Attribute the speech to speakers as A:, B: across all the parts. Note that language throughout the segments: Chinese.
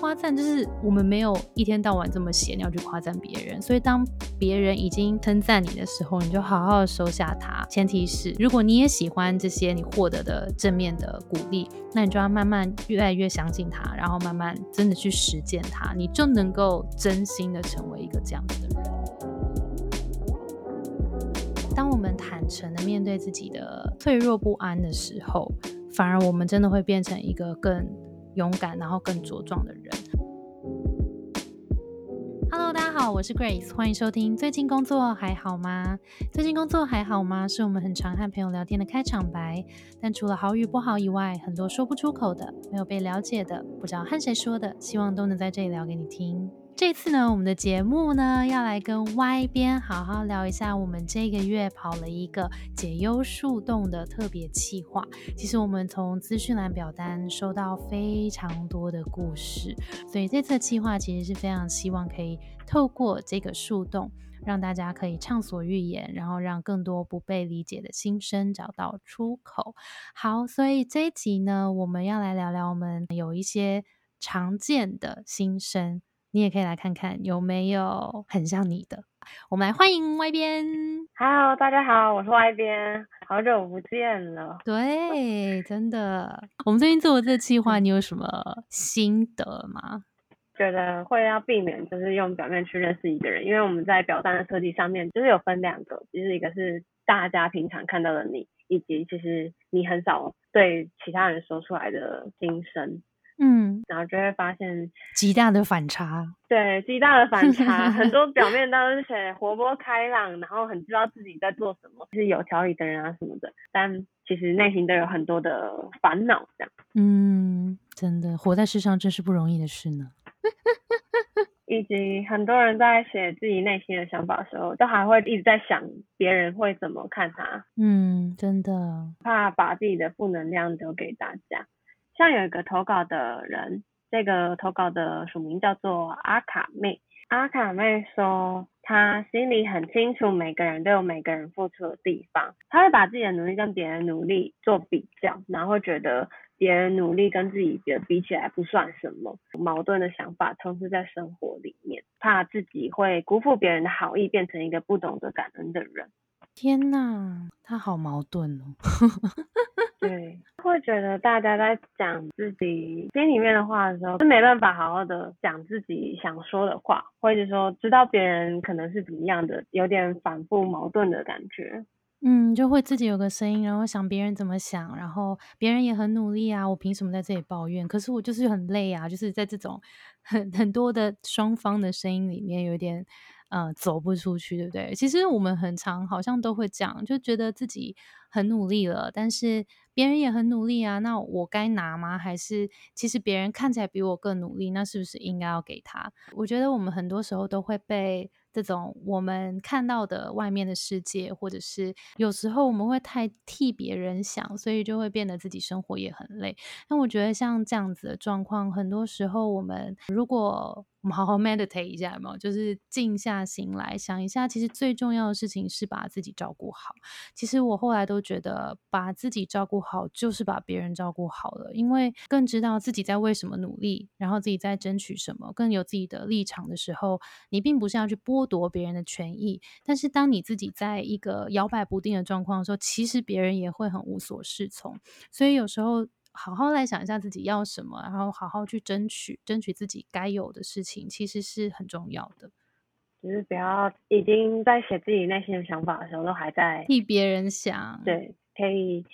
A: 夸赞就是我们没有一天到晚这么闲要去夸赞别人，所以当别人已经称赞你的时候，你就好好收下它。前提是，如果你也喜欢这些你获得的正面的鼓励，那你就要慢慢越来越相信它，然后慢慢真的去实践它，你就能够真心的成为一个这样子的人。当我们坦诚的面对自己的脆弱不安的时候，反而我们真的会变成一个更勇敢，然后更茁壮的人。Hello，大家好，我是 Grace，欢迎收听。最近工作还好吗？最近工作还好吗？是我们很常和朋友聊天的开场白。但除了好与不好以外，很多说不出口的、没有被了解的、不知道和谁说的，希望都能在这里聊给你听。这次呢，我们的节目呢，要来跟 Y 边好好聊一下，我们这个月跑了一个解忧树洞的特别企划。其实我们从资讯栏表单收到非常多的故事，所以这次的计划其实是非常希望可以透过这个树洞，让大家可以畅所欲言，然后让更多不被理解的心声找到出口。好，所以这一集呢，我们要来聊聊我们有一些常见的心声。你也可以来看看有没有很像你的。我们来欢迎外边。
B: Hello，大家好，我是外边，好久不见了。
A: 对，真的。我们最近做的这个计划，你有什么心得吗？
B: 觉得会要避免就是用表面去认识一个人，因为我们在表单的设计上面就是有分两个，就是一个是大家平常看到的你，以及其实你很少对其他人说出来的心声。嗯，然后就会发现
A: 极大的反差，
B: 对，极大的反 差，很多表面都是写活泼开朗，然后很知道自己在做什么，是有条理的人啊什么的，但其实内心都有很多的烦恼，这样。
A: 嗯，真的，活在世上真是不容易的事呢。
B: 以及很多人在写自己内心的想法的时候，都还会一直在想别人会怎么看他。
A: 嗯，真的，
B: 怕把自己的负能量留给大家。像有一个投稿的人，这个投稿的署名叫做阿卡妹。阿卡妹说，她心里很清楚，每个人都有每个人付出的地方。她会把自己的努力跟别人努力做比较，然后会觉得别人努力跟自己的比起来不算什么。矛盾的想法充斥在生活里面，怕自己会辜负别人的好意，变成一个不懂得感恩的人。
A: 天呐，他好矛盾哦。
B: 对，会觉得大家在讲自己心里面的话的时候，是没办法好好的讲自己想说的话，或者说知道别人可能是怎么样的，有点反复矛盾的感觉。
A: 嗯，就会自己有个声音，然后想别人怎么想，然后别人也很努力啊，我凭什么在这里抱怨？可是我就是很累啊，就是在这种很很多的双方的声音里面，有点。呃，走不出去，对不对？其实我们很常好像都会讲，就觉得自己很努力了，但是别人也很努力啊，那我该拿吗？还是其实别人看起来比我更努力，那是不是应该要给他？我觉得我们很多时候都会被。这种我们看到的外面的世界，或者是有时候我们会太替别人想，所以就会变得自己生活也很累。那我觉得像这样子的状况，很多时候我们如果我们好好 meditate 一下，有没有？就是静下心来想一下，其实最重要的事情是把自己照顾好。其实我后来都觉得，把自己照顾好就是把别人照顾好了，因为更知道自己在为什么努力，然后自己在争取什么，更有自己的立场的时候，你并不是要去剥。剥夺别人的权益，但是当你自己在一个摇摆不定的状况的时候，其实别人也会很无所适从。所以有时候好好来想一下自己要什么，然后好好去争取，争取自己该有的事情，其实是很重要的。
B: 就是不要已经在写自己内心的想法的时候，都还在
A: 替别人想。
B: 对，可以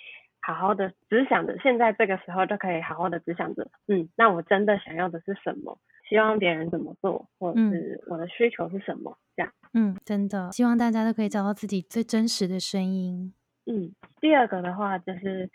B: 好好的只想着现在这个时候就可以好好的只想着，嗯，那我真的想要的是什么？希望别人怎么做，或者是我的需求是什么，这样。
A: 嗯，真的，希望大家都可以找到自己最真实的声音。
B: 嗯，第二个的话，就是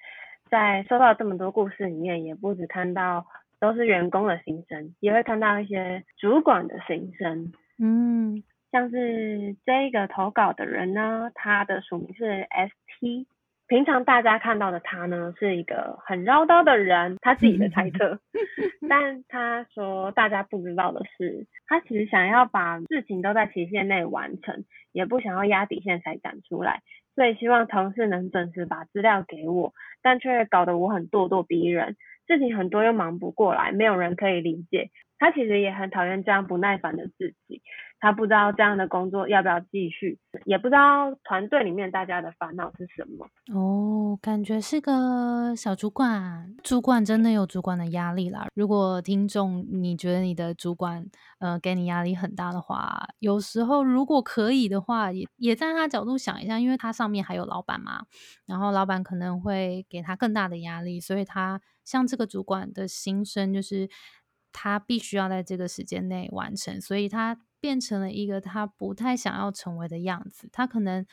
B: 在收到这么多故事里面，也不只看到都是员工的心声，也会看到一些主管的心声。嗯，像是这个投稿的人呢，他的署名是 ST。平常大家看到的他呢，是一个很唠叨的人，他自己的猜测。但他说大家不知道的是，他其实想要把事情都在期限内完成，也不想要压底线才赶出来，所以希望同事能准时把资料给我，但却搞得我很咄咄逼人。事情很多又忙不过来，没有人可以理解。他其实也很讨厌这样不耐烦的自己，他不知道这样的工作要不要继续，也不知道团队里面大家的烦恼是什么。
A: 哦，感觉是个小主管，主管真的有主管的压力啦。如果听众你觉得你的主管呃给你压力很大的话，有时候如果可以的话，也也在他角度想一下，因为他上面还有老板嘛，然后老板可能会给他更大的压力，所以他像这个主管的心声就是。他必须要在这个时间内完成，所以他变成了一个他不太想要成为的样子。他可能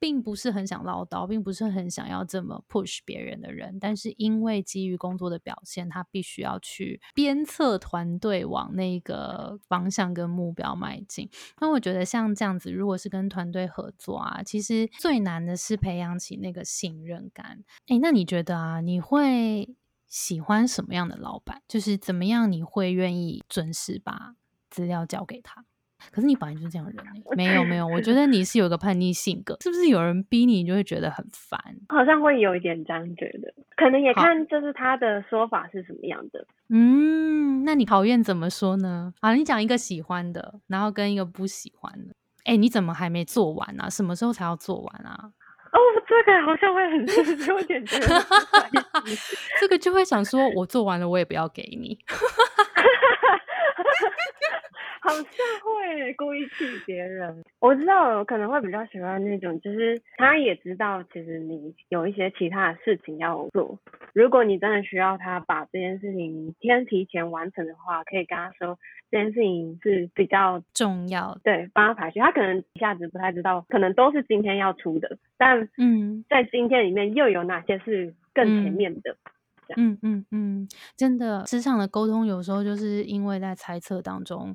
A: 并不是很想唠叨，并不是很想要这么 push 别人的人，但是因为基于工作的表现，他必须要去鞭策团队往那个方向跟目标迈进。那我觉得像这样子，如果是跟团队合作啊，其实最难的是培养起那个信任感。诶，那你觉得啊，你会？喜欢什么样的老板？就是怎么样你会愿意准时把资料交给他？可是你本来就是这样人没有没有，我觉得你是有个叛逆性格，是不是有人逼你，你就会觉得很烦？
B: 好像会有一点这样觉得，可能也看就是他的说法是什么样的。
A: 嗯，那你讨厌怎么说呢？啊，你讲一个喜欢的，然后跟一个不喜欢的。哎，你怎么还没做完啊？什么时候才要做完啊？
B: 哦，这个好像会很 有点觉得，
A: 这个就会想说，我做完了，我也不要给你。
B: 好像会故意气别人。我知道我可能会比较喜欢那种，就是他也知道，其实你有一些其他的事情要做。如果你真的需要他把这件事情先提前完成的话，可以跟他说这件事情是比较
A: 重要。
B: 对，帮他排序。他可能一下子不太知道，可能都是今天要出的，但嗯，在今天里面又有哪些是更前面的？
A: 嗯嗯嗯，真的，职场的沟通有时候就是因为在猜测当中。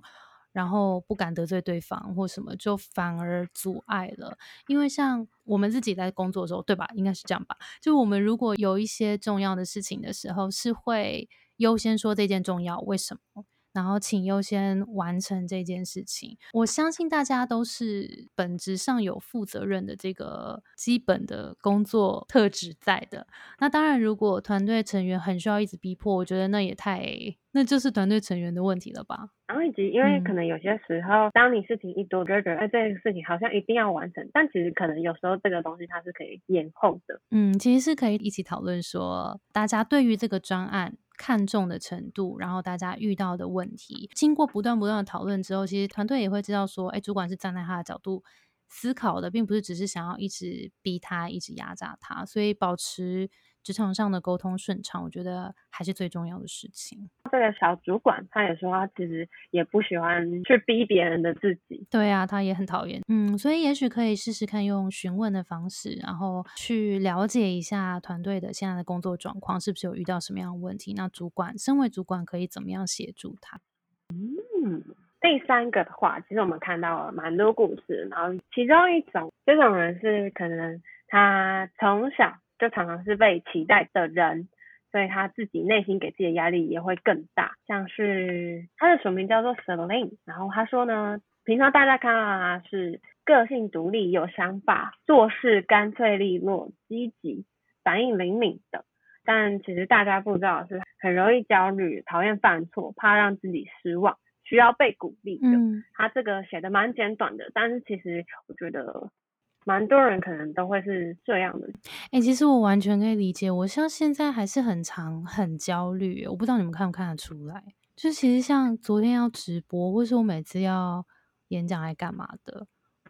A: 然后不敢得罪对方或什么，就反而阻碍了。因为像我们自己在工作的时候，对吧？应该是这样吧。就我们如果有一些重要的事情的时候，是会优先说这件重要，为什么？然后请优先完成这件事情。我相信大家都是本质上有负责任的这个基本的工作特质在的。那当然，如果团队成员很需要一直逼迫，我觉得那也太，那就是团队成员的问题了吧。
B: 然后以及因为可能有些时候，当你事情一多，就觉得哎，这个事情好像一定要完成，但其实可能有时候这个东西它是可以延后的。
A: 嗯，其实是可以一起讨论说，大家对于这个专案。看重的程度，然后大家遇到的问题，经过不断不断的讨论之后，其实团队也会知道说，哎，主管是站在他的角度思考的，并不是只是想要一直逼他，一直压榨他，所以保持。职场上的沟通顺畅，我觉得还是最重要的事情。
B: 这个小主管他也说，他其实也不喜欢去逼别人的自己。
A: 对啊，他也很讨厌。嗯，所以也许可以试试看用询问的方式，然后去了解一下团队的现在的工作状况，是不是有遇到什么样的问题？那主管身为主管可以怎么样协助他？
B: 嗯，第三个的话，其实我们看到了蛮多故事，然后其中一种这种人是可能他从小。就常常是被期待的人，所以他自己内心给自己的压力也会更大。像是他的署名叫做 Celine，然后他说呢，平常大家看到他是个性独立、有想法、做事干脆利落、积极、反应灵敏的，但其实大家不知道是很容易焦虑、讨厌犯错、怕让自己失望、需要被鼓励的。他这个写的蛮简短的，但是其实我觉得。蛮多人可能都会是这样的，
A: 哎，其实我完全可以理解。我像现在还是很常很焦虑，我不知道你们看不看得出来。就其实像昨天要直播，或是我每次要演讲来干嘛的，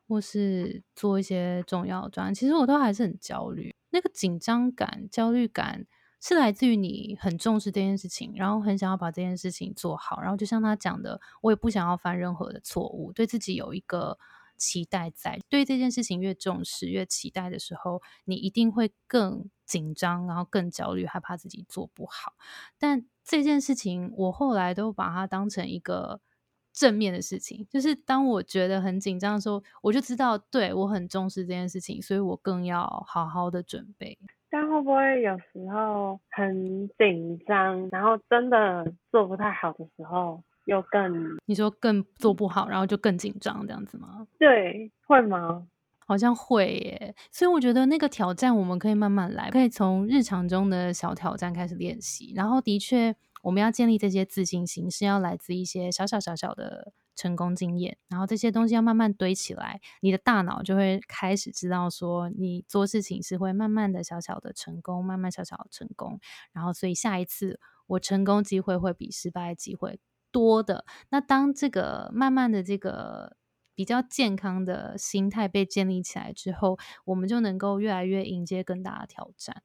A: 或是做一些重要专，其实我都还是很焦虑。那个紧张感、焦虑感是来自于你很重视这件事情，然后很想要把这件事情做好，然后就像他讲的，我也不想要犯任何的错误，对自己有一个。期待在对这件事情越重视、越期待的时候，你一定会更紧张，然后更焦虑，害怕自己做不好。但这件事情，我后来都把它当成一个正面的事情，就是当我觉得很紧张的时候，我就知道对我很重视这件事情，所以我更要好好的准备。
B: 但会不会有时候很紧张，然后真的做不太好的时候？又更，
A: 你说更做不好，然后就更紧张这样子吗？
B: 对，会吗？
A: 好像会耶，所以我觉得那个挑战我们可以慢慢来，可以从日常中的小挑战开始练习。然后的确，我们要建立这些自信心，是要来自一些小小小小的成功经验。然后这些东西要慢慢堆起来，你的大脑就会开始知道说，你做事情是会慢慢的小小的成功，慢慢小小的成功。然后，所以下一次我成功机会会比失败机会多的。那当这个慢慢的这个。比较健康的心态被建立起来之后，我们就能够越来越迎接更大的挑战。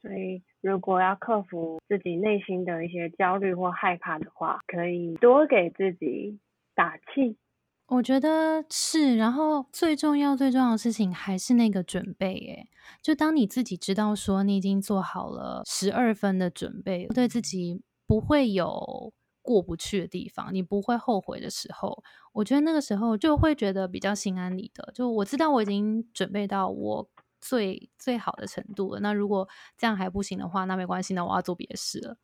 B: 所以，如果要克服自己内心的一些焦虑或害怕的话，可以多给自己打气。
A: 我觉得是。然后，最重要、最重要的事情还是那个准备。诶，就当你自己知道说你已经做好了十二分的准备，对自己不会有。过不去的地方，你不会后悔的时候，我觉得那个时候就会觉得比较心安理得。就我知道我已经准备到我最最好的程度了。那如果这样还不行的话，那没关系，那我要做别的事了。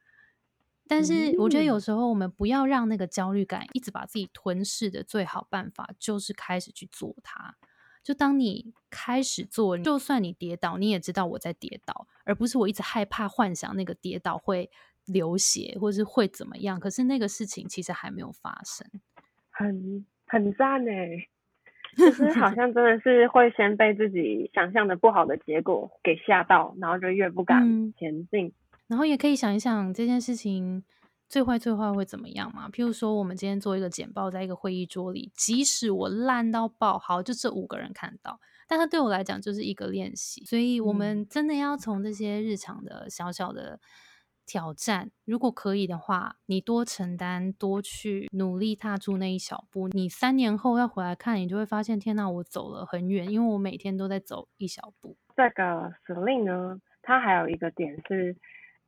A: 但是我觉得有时候我们不要让那个焦虑感一直把自己吞噬的最好办法，就是开始去做它。就当你开始做，就算你跌倒，你也知道我在跌倒，而不是我一直害怕幻想那个跌倒会。流血，或是会怎么样？可是那个事情其实还没有发生，
B: 很很赞呢。就 是好像真的是会先被自己想象的不好的结果给吓到，然后就越不敢前进。
A: 然后也可以想一想这件事情最坏最坏会怎么样嘛？譬如说，我们今天做一个简报，在一个会议桌里，即使我烂到爆，好，就这五个人看到，但它对我来讲就是一个练习。所以，我们真的要从这些日常的小小的。挑战，如果可以的话，你多承担，多去努力踏出那一小步。你三年后要回来看，你就会发现，天哪，我走了很远，因为我每天都在走一小步。
B: 这个司令呢，他还有一个点是，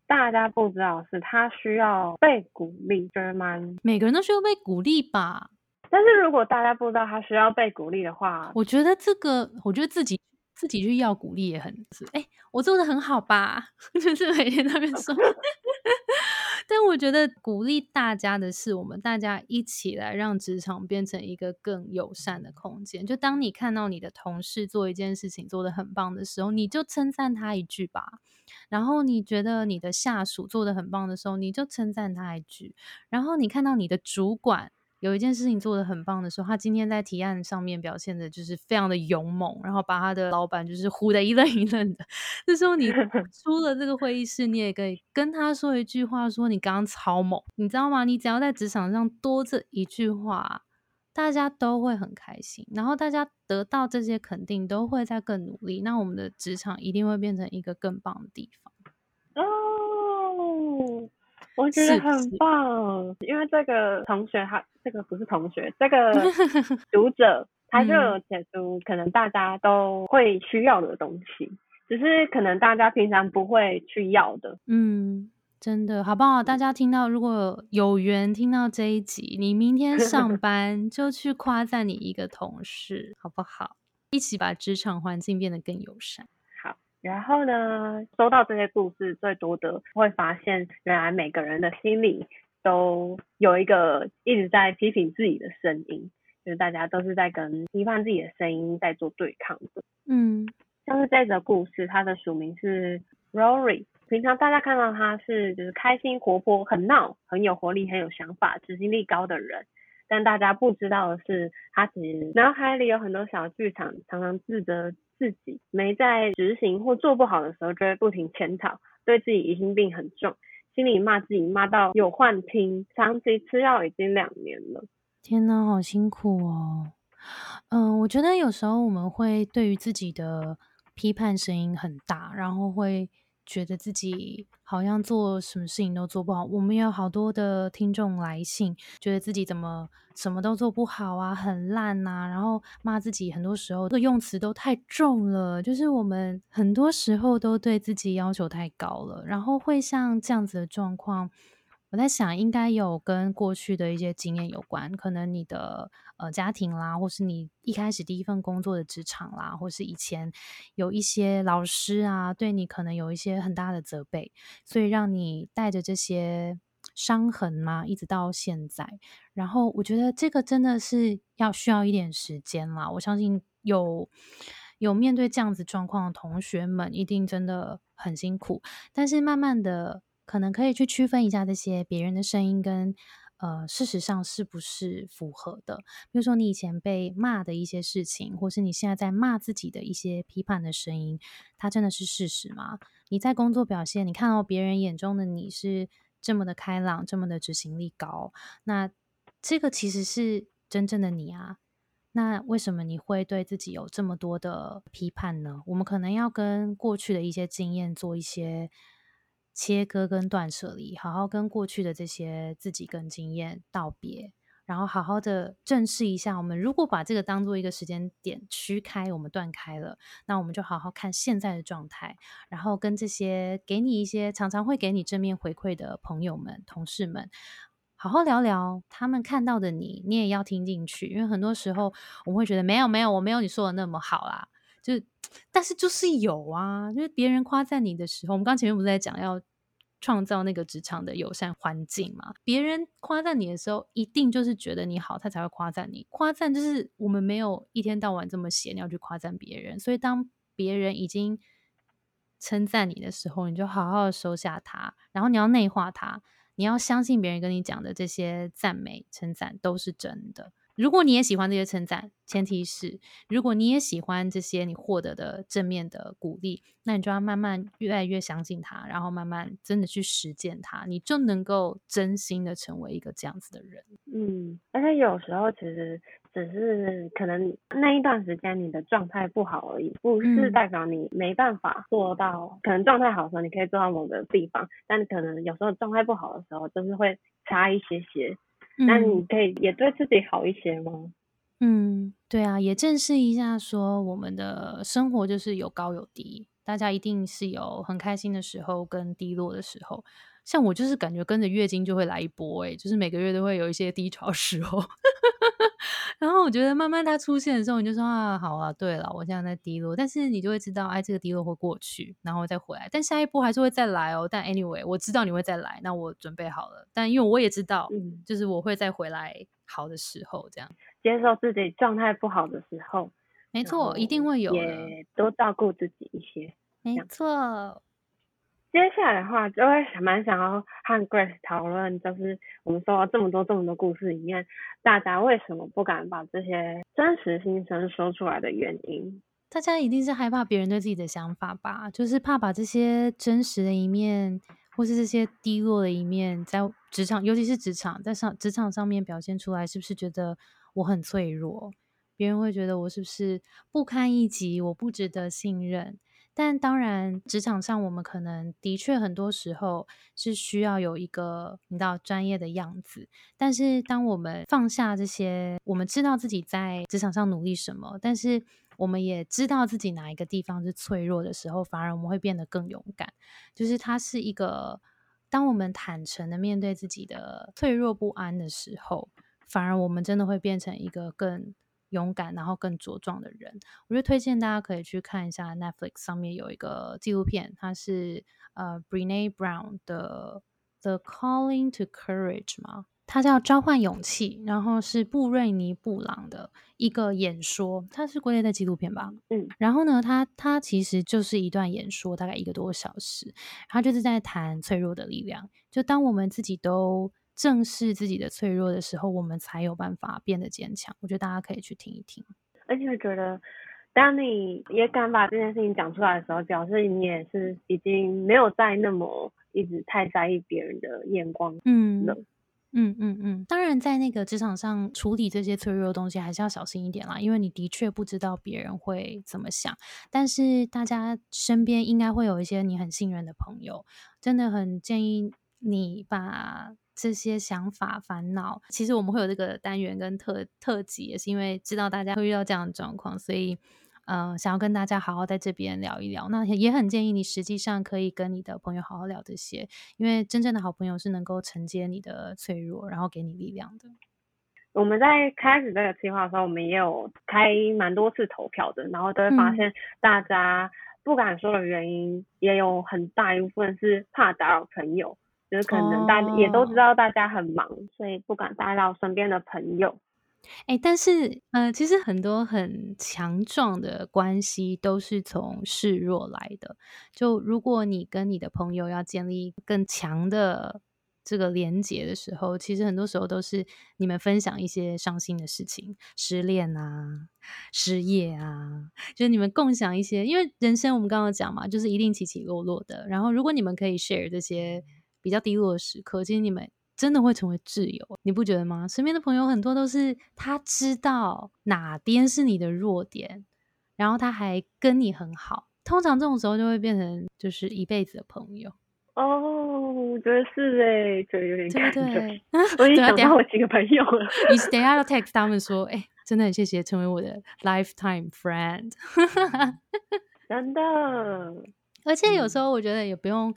B: 大家不知道是他需要被鼓励，就是蛮
A: 每个人都需要被鼓励吧。
B: 但是如果大家不知道他需要被鼓励的话，
A: 我觉得这个，我觉得自己。自己去要鼓励也很是，哎，我做的很好吧？就是每天那边说，但我觉得鼓励大家的是，我们大家一起来让职场变成一个更友善的空间。就当你看到你的同事做一件事情做的很棒的时候，你就称赞他一句吧。然后你觉得你的下属做的很棒的时候，你就称赞他一句。然后你看到你的主管。有一件事情做的很棒的时候，他今天在提案上面表现的就是非常的勇猛，然后把他的老板就是唬得一愣一愣的。这时候你 出了这个会议室，你也可以跟他说一句话，说你刚刚超猛，你知道吗？你只要在职场上多这一句话，大家都会很开心，然后大家得到这些肯定，都会在更努力，那我们的职场一定会变成一个更棒的地方。
B: 哦。我觉得很棒，因为这个同学他这个不是同学，这个 读者他就有写出可能大家都会需要的东西，只是可能大家平常不会去要的。
A: 嗯，真的好不好？大家听到如果有缘听到这一集，你明天上 班就去夸赞你一个同事，好不好？一起把职场环境变得更友善。
B: 然后呢，收到这些故事最多的，会发现原来每个人的心里都有一个一直在批评自己的声音，就是大家都是在跟批判自己的声音在做对抗的。
A: 嗯，
B: 像是这则故事，它的署名是 Rory，平常大家看到他是就是开心、活泼、很闹、很有活力、很有想法、执行力高的人，但大家不知道的是，他其实脑海里有很多小剧场，常常自责。自己没在执行或做不好的时候，就会不停检讨，对自己疑心病很重，心里骂自己骂到有幻听，长期吃药已经两年了。
A: 天哪，好辛苦哦。嗯，我觉得有时候我们会对于自己的批判声音很大，然后会。觉得自己好像做什么事情都做不好，我们有好多的听众来信，觉得自己怎么什么都做不好啊，很烂呐，然后骂自己，很多时候的用词都太重了，就是我们很多时候都对自己要求太高了，然后会像这样子的状况。我在想，应该有跟过去的一些经验有关，可能你的呃家庭啦，或是你一开始第一份工作的职场啦，或是以前有一些老师啊，对你可能有一些很大的责备，所以让你带着这些伤痕嘛，一直到现在。然后我觉得这个真的是要需要一点时间啦。我相信有有面对这样子状况的同学们，一定真的很辛苦。但是慢慢的，可能可以去区分一下这些别人的声音跟呃事实上是不是符合的。比如说你以前被骂的一些事情，或是你现在在骂自己的一些批判的声音，它真的是事实吗？你在工作表现，你看到别人眼中的你是这么的开朗，这么的执行力高，那这个其实是真正的你啊。那为什么你会对自己有这么多的批判呢？我们可能要跟过去的一些经验做一些切割跟断舍离，好好跟过去的这些自己跟经验道别，然后好好的正视一下。我们如果把这个当做一个时间点区开，我们断开了，那我们就好好看现在的状态，然后跟这些给你一些常常会给你正面回馈的朋友们、同事们。好好聊聊他们看到的你，你也要听进去，因为很多时候我们会觉得没有没有，我没有你说的那么好啦。就但是就是有啊，就是别人夸赞你的时候，我们刚前面不是在讲要创造那个职场的友善环境嘛？别人夸赞你的时候，一定就是觉得你好，他才会夸赞你。夸赞就是我们没有一天到晚这么闲你要去夸赞别人，所以当别人已经称赞你的时候，你就好好收下它，然后你要内化它。你要相信别人跟你讲的这些赞美、称赞都是真的。如果你也喜欢这些称赞，前提是如果你也喜欢这些你获得的正面的鼓励，那你就要慢慢越来越相信它，然后慢慢真的去实践它，你就能够真心的成为一个这样子的人。
B: 嗯，而且有时候其实。只是可能那一段时间你的状态不好而已，不是代表你没办法做到。可能状态好的时候你可以做到某个地方，但可能有时候状态不好的时候就是会差一些些。那你可以也对自己好一些吗？
A: 嗯，对啊，也正视一下，说我们的生活就是有高有低，大家一定是有很开心的时候跟低落的时候。像我就是感觉跟着月经就会来一波，哎，就是每个月都会有一些低潮时候。然后我觉得慢慢它出现的时候，你就说啊，好啊，对了，我现在在低落，但是你就会知道，哎，这个低落会过去，然后再回来，但下一波还是会再来哦。但 anyway，我知道你会再来，那我准备好了。但因为我也知道，嗯，就是我会再回来好的时候，这样
B: 接受自己状态不好的时候，
A: 没错，一定会有，
B: 也多照顾自己一些，
A: 没错。
B: 接下来的话，就会蛮想要和 Grace 讨论，就是我们说了这么多这么多故事里面，大家为什么不敢把这些真实心声说出来的原因？
A: 大家一定是害怕别人对自己的想法吧？就是怕把这些真实的一面，或是这些低落的一面，在职场，尤其是职场，在上职场上面表现出来，是不是觉得我很脆弱？别人会觉得我是不是不堪一击？我不值得信任？但当然，职场上我们可能的确很多时候是需要有一个你知道专业的样子。但是当我们放下这些，我们知道自己在职场上努力什么，但是我们也知道自己哪一个地方是脆弱的时候，反而我们会变得更勇敢。就是它是一个，当我们坦诚的面对自己的脆弱不安的时候，反而我们真的会变成一个更。勇敢，然后更茁壮的人，我就推荐大家可以去看一下 Netflix 上面有一个纪录片，它是呃 Brene Brown 的 The Calling to Courage 嘛，它叫召唤勇气，然后是布瑞尼布朗的一个演说，它是国内的纪录片吧，嗯，然后呢，它它其实就是一段演说，大概一个多小时，它就是在谈脆弱的力量，就当我们自己都。正视自己的脆弱的时候，我们才有办法变得坚强。我觉得大家可以去听一听。
B: 而且我觉得，当你也敢把这件事情讲出来的时候，表示你也是已经没有再那么一直太在意别人的眼光。嗯，
A: 嗯嗯嗯。当然，在那个职场上处理这些脆弱的东西，还是要小心一点啦，因为你的确不知道别人会怎么想。但是大家身边应该会有一些你很信任的朋友，真的很建议你把。这些想法、烦恼，其实我们会有这个单元跟特特辑，也是因为知道大家会遇到这样的状况，所以，嗯，想要跟大家好好在这边聊一聊。那也很建议你，实际上可以跟你的朋友好好聊这些，因为真正的好朋友是能够承接你的脆弱，然后给你力量的。
B: 我们在开始这个计划的时候，我们也有开蛮多次投票的，然后都会发现大家不敢说的原因，也有很大一部分是怕打扰朋友。就是可能大也都知道大家很忙，所以不敢打扰身边的朋友。
A: 哎，但是，呃，其实很多很强壮的关系都是从示弱来的。就如果你跟你的朋友要建立更强的这个连结的时候，其实很多时候都是你们分享一些伤心的事情，失恋啊、失业啊，就是你们共享一些。因为人生我们刚刚讲嘛，就是一定起起落落的。然后，如果你们可以 share 这些比较低落的时刻，其实你们。真的会成为挚友，你不觉得吗？身边的朋友很多都是他知道哪边是你的弱点，然后他还跟你很好。通常这种时候就会变成就是一辈子的朋友。
B: 哦，我觉得是哎，觉得有点感动。我已经想到我几个朋友了。
A: 你等下要 text 他们说，哎，真的很谢谢成为我的 lifetime friend。
B: 真的，
A: 而且有时候我觉得也不用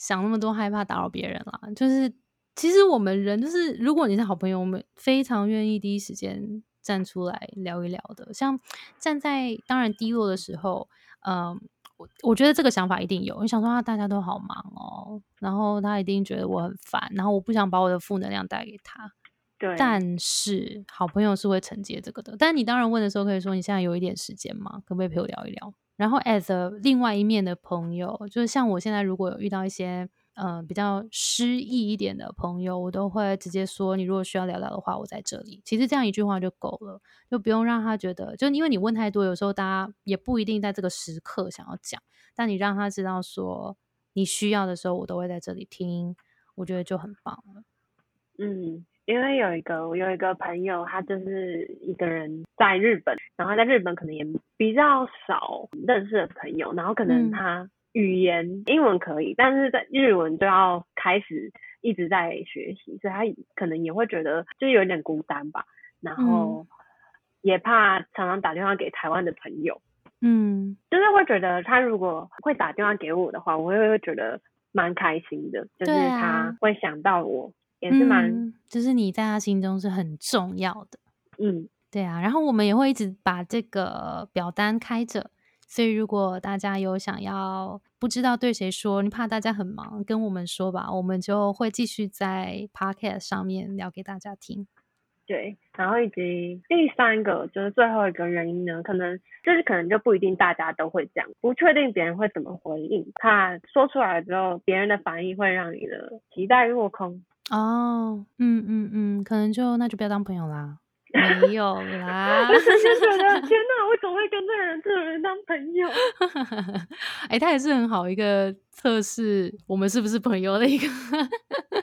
A: 想那么多，害怕打扰别人啦，就是。其实我们人就是，如果你是好朋友，我们非常愿意第一时间站出来聊一聊的。像站在当然低落的时候，嗯，我我觉得这个想法一定有。你想说啊，大家都好忙哦，然后他一定觉得我很烦，然后我不想把我的负能量带给他。
B: 对。
A: 但是好朋友是会承接这个的。但你当然问的时候，可以说你现在有一点时间吗？可不可以陪我聊一聊？然后 as 另外一面的朋友，就是像我现在如果有遇到一些。嗯，比较失意一点的朋友，我都会直接说：你如果需要聊聊的话，我在这里。其实这样一句话就够了，就不用让他觉得，就因为你问太多，有时候大家也不一定在这个时刻想要讲。但你让他知道说你需要的时候，我都会在这里听，我觉得就很棒了。
B: 嗯，因为有一个我有一个朋友，他就是一个人在日本，然后在日本可能也比较少认识的朋友，然后可能他。语言英文可以，但是在日文就要开始一直在学习，所以他可能也会觉得就是有点孤单吧，然后也怕常常打电话给台湾的朋友，
A: 嗯，
B: 就是会觉得他如果会打电话给我的话，我会会觉得蛮开心的，就是他会想到我，也是蛮，
A: 就是你在他心中是很重要的，
B: 嗯，
A: 对啊，然后我们也会一直把这个表单开着。所以，如果大家有想要不知道对谁说，你怕大家很忙，跟我们说吧，我们就会继续在 podcast 上面聊给大家听。
B: 对，然后以及第三个就是最后一个原因呢，可能就是可能就不一定大家都会这样，不确定别人会怎么回应，怕说出来之后别人的反应会让你的期待落空。
A: 哦，嗯嗯嗯，可能就那就不要当朋友啦。没有啦，
B: 我只是觉得天哪，我总会跟这个人、这个人当朋友。
A: 哎，他也是很好一个测试我们是不是朋友的一个。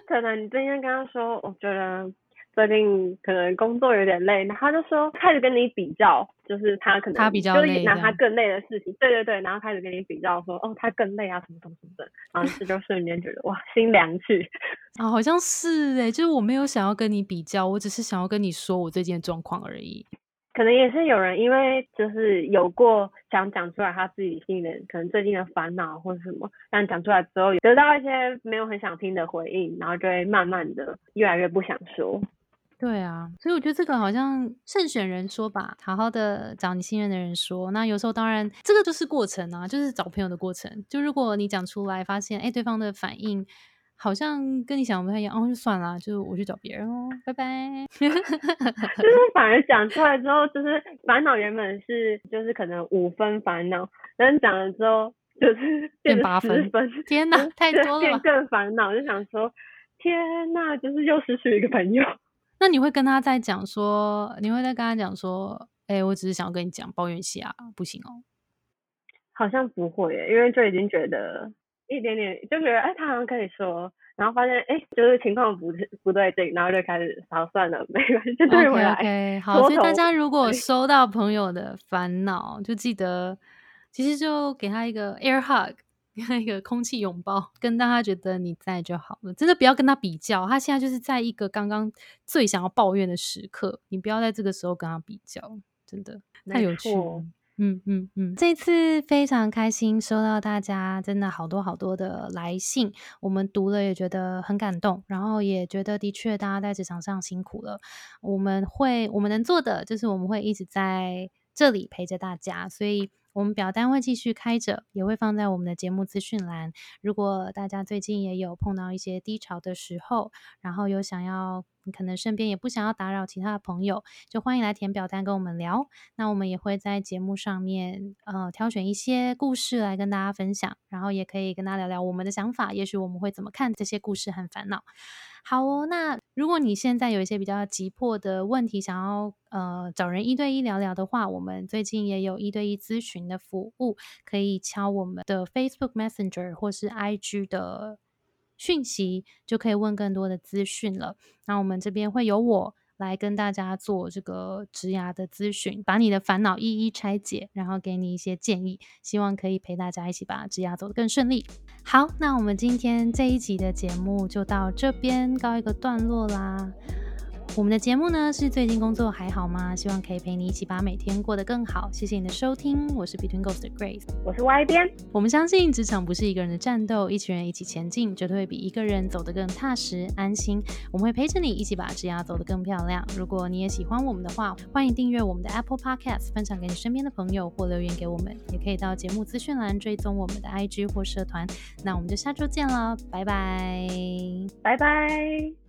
B: 可能你今天跟他说，我觉得。最近可能工作有点累，然后就说开始跟你比较，就是他可能
A: 他比较累，
B: 拿他更累的事情，对对对，然后开始跟你比较说，哦，他更累啊，什么什么什么的，然后这就 瞬间觉得哇，心凉去
A: 啊，好像是哎，就是我没有想要跟你比较，我只是想要跟你说我最近的状况而已。
B: 可能也是有人因为就是有过想讲出来他自己心里可能最近的烦恼或者什么，但讲出来之后得到一些没有很想听的回应，然后就会慢慢的越来越不想说。
A: 对啊，所以我觉得这个好像慎选人说吧，好好的找你信任的人说。那有时候当然这个就是过程啊，就是找朋友的过程。就如果你讲出来，发现哎对方的反应好像跟你想的不太一样，哦就算了，就我去找别人哦，拜拜。
B: 就是反而讲出来之后，就是烦恼原本是就是可能五分烦恼，但是讲了之后就是变
A: 八分。天
B: 哪，
A: 太多了，
B: 变更烦恼，就想说天哪，就是又失去一个朋友。
A: 那你会跟他在讲说，你会再跟他讲说，哎，我只是想要跟你讲抱怨一下，不行哦。
B: 好像不会耶，因为就已经觉得一点点，就觉得哎，他好像可以说，然后发现哎，就是情况不不对劲，然后就开始，好算了，没关系，就对回
A: 来。好，所以大家如果收到朋友的烦恼，就记得，其实就给他一个 air hug。一个空气拥抱，跟大家觉得你在就好了。真的不要跟他比较，他现在就是在一个刚刚最想要抱怨的时刻，你不要在这个时候跟他比较，真的太有趣了。嗯嗯嗯，这次非常开心收到大家真的好多好多的来信，我们读了也觉得很感动，然后也觉得的确大家在职场上辛苦了。我们会我们能做的就是我们会一直在这里陪着大家，所以。我们表单会继续开着，也会放在我们的节目资讯栏。如果大家最近也有碰到一些低潮的时候，然后有想要，可能身边也不想要打扰其他的朋友，就欢迎来填表单跟我们聊。那我们也会在节目上面，呃，挑选一些故事来跟大家分享，然后也可以跟大家聊聊我们的想法，也许我们会怎么看这些故事和烦恼。好哦，那如果你现在有一些比较急迫的问题，想要呃找人一对一聊聊的话，我们最近也有一对一咨询的服务，可以敲我们的 Facebook Messenger 或是 IG 的讯息，就可以问更多的资讯了。那我们这边会有我。来跟大家做这个植牙的咨询，把你的烦恼一一拆解，然后给你一些建议，希望可以陪大家一起把植牙走得更顺利。好，那我们今天这一集的节目就到这边告一个段落啦。我们的节目呢是最近工作还好吗？希望可以陪你一起把每天过得更好。谢谢你的收听，我是 Between Ghost 的 Grace，
B: 我是 Y 边。
A: 我们相信职场不是一个人的战斗，一群人一起前进，绝对会比一个人走得更踏实安心。我们会陪着你一起把职涯走得更漂亮。如果你也喜欢我们的话，欢迎订阅我们的 Apple Podcast，分享给你身边的朋友或留言给我们，也可以到节目资讯栏追踪我们的 IG 或社团。那我们就下周见了，拜拜，
B: 拜拜。